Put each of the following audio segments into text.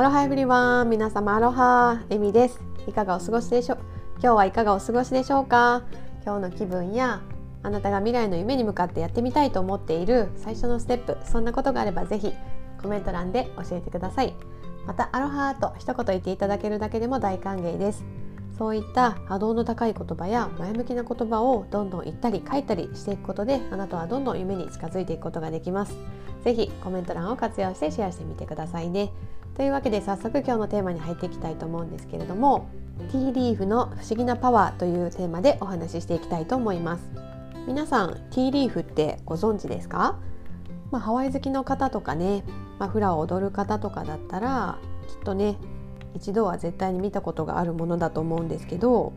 アロハエブリワン皆様アロハエミです。いかがお過ごしでしょう？今日はいかがお過ごしでしょうか？今日の気分やあなたが未来の夢に向かってやってみたいと思っている最初のステップそんなことがあればぜひコメント欄で教えてください。またアロハと一言言っていただけるだけでも大歓迎です。そういった波動の高い言葉や前向きな言葉をどんどん言ったり書いたりしていくことであなたはどんどん夢に近づいていくことができます。ぜひコメント欄を活用してシェアしてみてくださいね。というわけで早速今日のテーマに入っていきたいと思うんですけれどもティーリーフの不思議なパワーというテーマでお話ししていきたいと思います。皆さんティーリーフってご存知ですか？まあ、ハワイ好きの方とかね、ま、フラを踊る方とかだったらきっとね一度は絶対に見たことがあるものだと思うんですけど、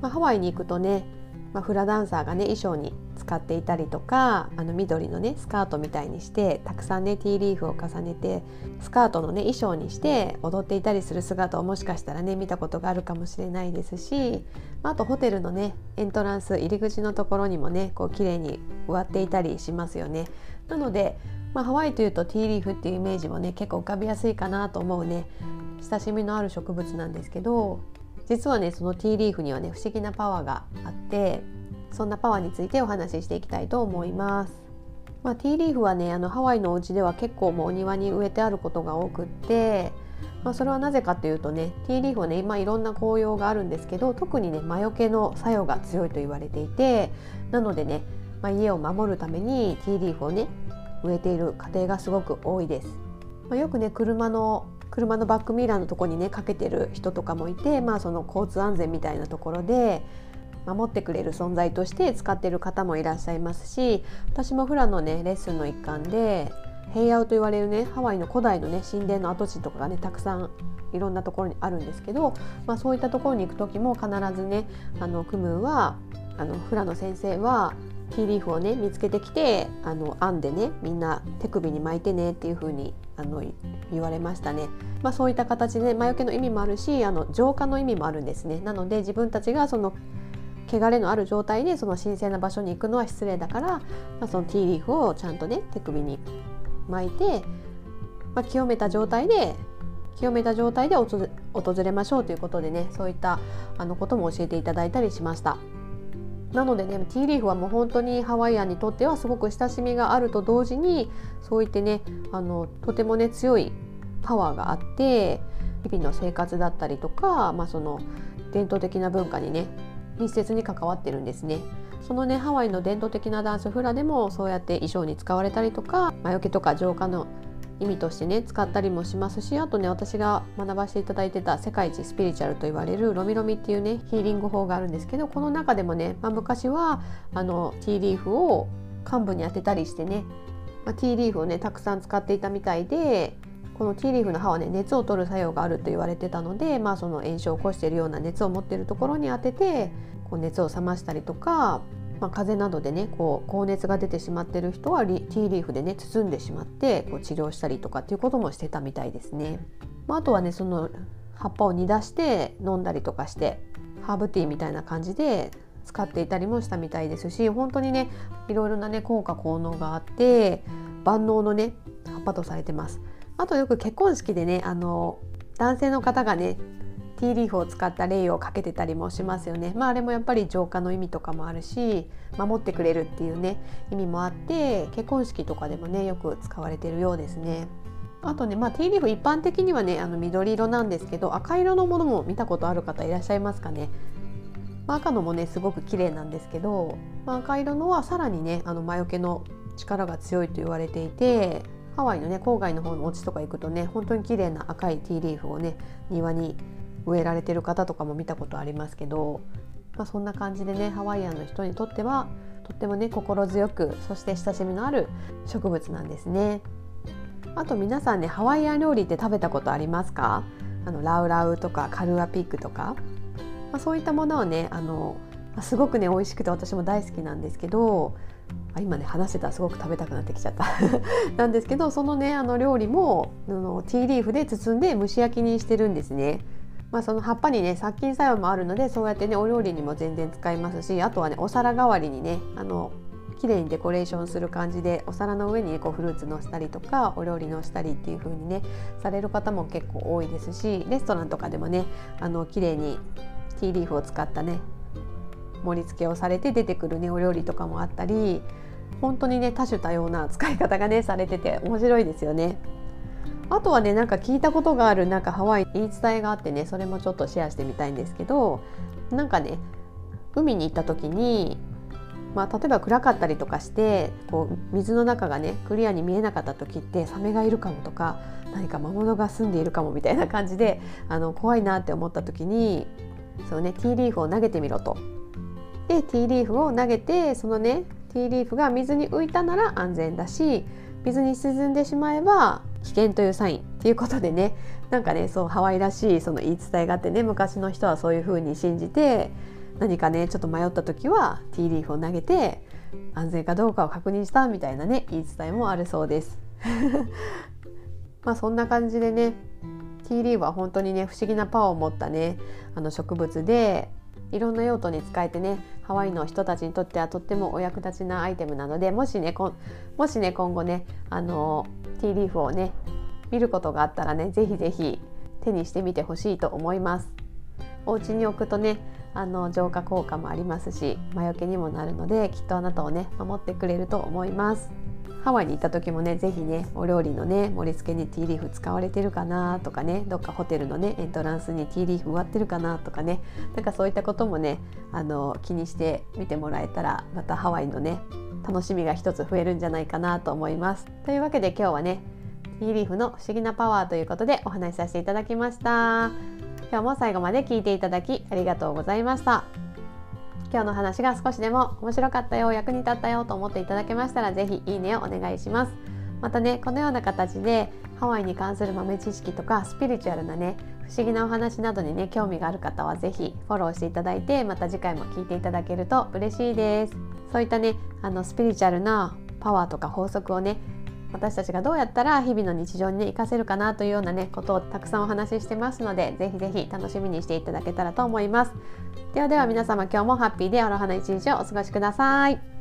まあ、ハワイに行くとね、まあ、フラダンサーがね衣装に使っていたりとかあの緑のねスカートみたいにしてたくさんねティーリーフを重ねてスカートのね衣装にして踊っていたりする姿をもしかしたらね見たことがあるかもしれないですし、まあ、あとホテルのねエントランス入り口のところにもねこう綺麗に植わっていたりしますよね。なのでまあ、ハワイというとティーリーフっていうイメージもね結構浮かびやすいかなと思うね親しみのある植物なんですけど実はねそのティーリーフにはね不思議なパワーがあってそんなパワーについてお話ししていきたいと思います。まあ、ティーリーフはねあのハワイのお家では結構もうお庭に植えてあることが多くって、まあ、それはなぜかというとねティーリーフはね今いろんな紅葉があるんですけど特にね魔除けの作用が強いと言われていてなのでね、まあ、家を守るためにティーリーフをね植えている家庭がすごく多いです。まあ、よくね車の車のバックミラーのとこにねかけてる人とかもいて、まあ、その交通安全みたいなところで守ってくれる存在として使ってる方もいらっしゃいますし私もフラのねレッスンの一環で平野と言われるねハワイの古代のね神殿の跡地とかがねたくさんいろんなところにあるんですけど、まあ、そういったところに行く時も必ずねあのクムーはあのフラの先生はティーリーフをね見つけてきてあの編んでねみんな手首に巻いてねっていう風にあの言われましたね。まあ、そういった形で魔除けの意味もあるしあの浄化の意味もあるんですね。なので自分たちがその汚れのある状態でその神聖な場所に行くのは失礼だから、まあ、そのティーリーフをちゃんとね手首に巻いて、まあ、清めた状態で清めた状態で訪れましょうということでねそういったあのことも教えていただいたりしました。なのでねティーリーフはもう本当にハワイアンにとってはすごく親しみがあると同時にそう言ってねあのとてもね強いパワーがあって日々の生活だったりとか、まあ、その伝統的な文化にね密接に関わってるんですね。そのねハワイの伝統的なダンスフラでもそうやって衣装に使われたりとか魔除けとか浄化の意味としてね使ったりもしますしあとね私が学ばせていただいてた世界一スピリチュアルと言われるロミロミっていうねヒーリング法があるんですけどこの中でもね、まあ、昔はあのティーリーフを患部に当てたりしてね、まあ、ティーリーフをねたくさん使っていたみたいでこのティーリーフの葉はね熱を取る作用があると言われてたので、まあ、その炎症を起こしているような熱を持っているところに当ててこう熱を冷ましたりとかまあ、風邪などでねこう高熱が出てしまってる人はティーリーフでね包んでしまってこう治療したりとかっていうこともしてたみたいですね。まあ、あとはねその葉っぱを煮出して飲んだりとかしてハーブティーみたいな感じで使っていたりもしたみたいですし本当にねいろいろなね効果効能があって万能のね葉っぱとされてます。あとよく結婚式でねあの男性の方がねティーリーフを使ったレイをかけてたりもしますよね。まあ、あれもやっぱり浄化の意味とかもあるし守ってくれるっていうね意味もあって結婚式とかでもねよく使われてるようですね。あとね、まあ、ティーリーフ一般的にはねあの緑色なんですけど赤色のものも見たことある方いらっしゃいますかね。まあ、赤のもねすごく綺麗なんですけど、まあ、赤色のはさらにねあの魔除けの力が強いと言われていてハワイのね郊外の方のお家とか行くとね本当に綺麗な赤いティーリーフをね庭に植えられてる方とかも見たことありますけど、まあ、そんな感じでねハワイアンの人にとってはとってもね心強くそして親しみのある植物なんですね。あと皆さんねハワイアン料理って食べたことありますか？あのラウラウとかカルアピックとか、まあ、そういったものをねあのすごくね美味しくて私も大好きなんですけどあ今ね話してたらすごく食べたくなってきちゃった なんですけどそのねあの料理もあのティーリーフで包んで蒸し焼きにしてるんですね。まあ、その葉っぱにね殺菌作用もあるのでそうやってねお料理にも全然使いますしあとはねお皿代わりにねあの綺麗にデコレーションする感じでお皿の上に、こうフルーツのしたりとかお料理のしたりっていう風にねされる方も結構多いですしレストランとかでもねあの綺麗にティーリーフを使ったね盛り付けをされて出てくるねお料理とかもあったり本当にね多種多様な使い方がねされてて面白いですよね。あとはねなんか聞いたことがあるなんかハワイ言い伝えがあってねそれもちょっとシェアしてみたいんですけどなんかね海に行った時にまあ、例えば暗かったりとかしてこう水の中がねクリアに見えなかった時ってサメがいるかもとか何か魔物が住んでいるかもみたいな感じであの怖いなって思った時にそうねティーリーフを投げてみろと。でティーリーフを投げてそのねティーリーフが水に浮いたなら安全だし水に沈んでしまえば危険というサインっていうことでねなんかねそうハワイらしいその言い伝えがあってね昔の人はそういう風に信じて何かねちょっと迷った時はティーリーフを投げて安全かどうかを確認したみたいなね言い伝えもあるそうです。まあそんな感じでねティーリーフは本当にね不思議なパワーを持ったねあの植物でいろんな用途に使えてねハワイの人たちにとってはとってもお役立ちなアイテムなのでもしねもしね今後ねあのティーリーフをね見ることがあったらねぜひぜひ手にしてみてほしいと思います。お家に置くとねあの浄化効果もありますし魔除けにもなるのできっとあなたをね守ってくれると思います。ハワイに行った時もね是非ねお料理のね盛り付けにティーリーフ使われてるかなとかねどっかホテルのねエントランスにティーリーフ植わってるかなとかねなんかそういったこともねあの気にしてみてもらえたらまたハワイのね楽しみが一つ増えるんじゃないかなと思います。というわけで今日はねティーリーフの不思議なパワーということでお話しさせていただきました。今日も最後まで聞いていただきありがとうございました。今日の話が少しでも面白かったよ役に立ったよと思っていただけましたら是非いいねをお願いします。またねこのような形でハワイに関する豆知識とかスピリチュアルなね不思議なお話などにね興味がある方は是非フォローしていただいてまた次回も聞いていただけると嬉しいです。そういったねあのスピリチュアルなパワーとか法則をね私たちがどうやったら日々の日常にね活かせるかなというようなねことをたくさんお話ししてますのでぜひぜひ楽しみにしていただけたらと思います。ではでは皆様今日もハッピーでアロハな一日をお過ごしください。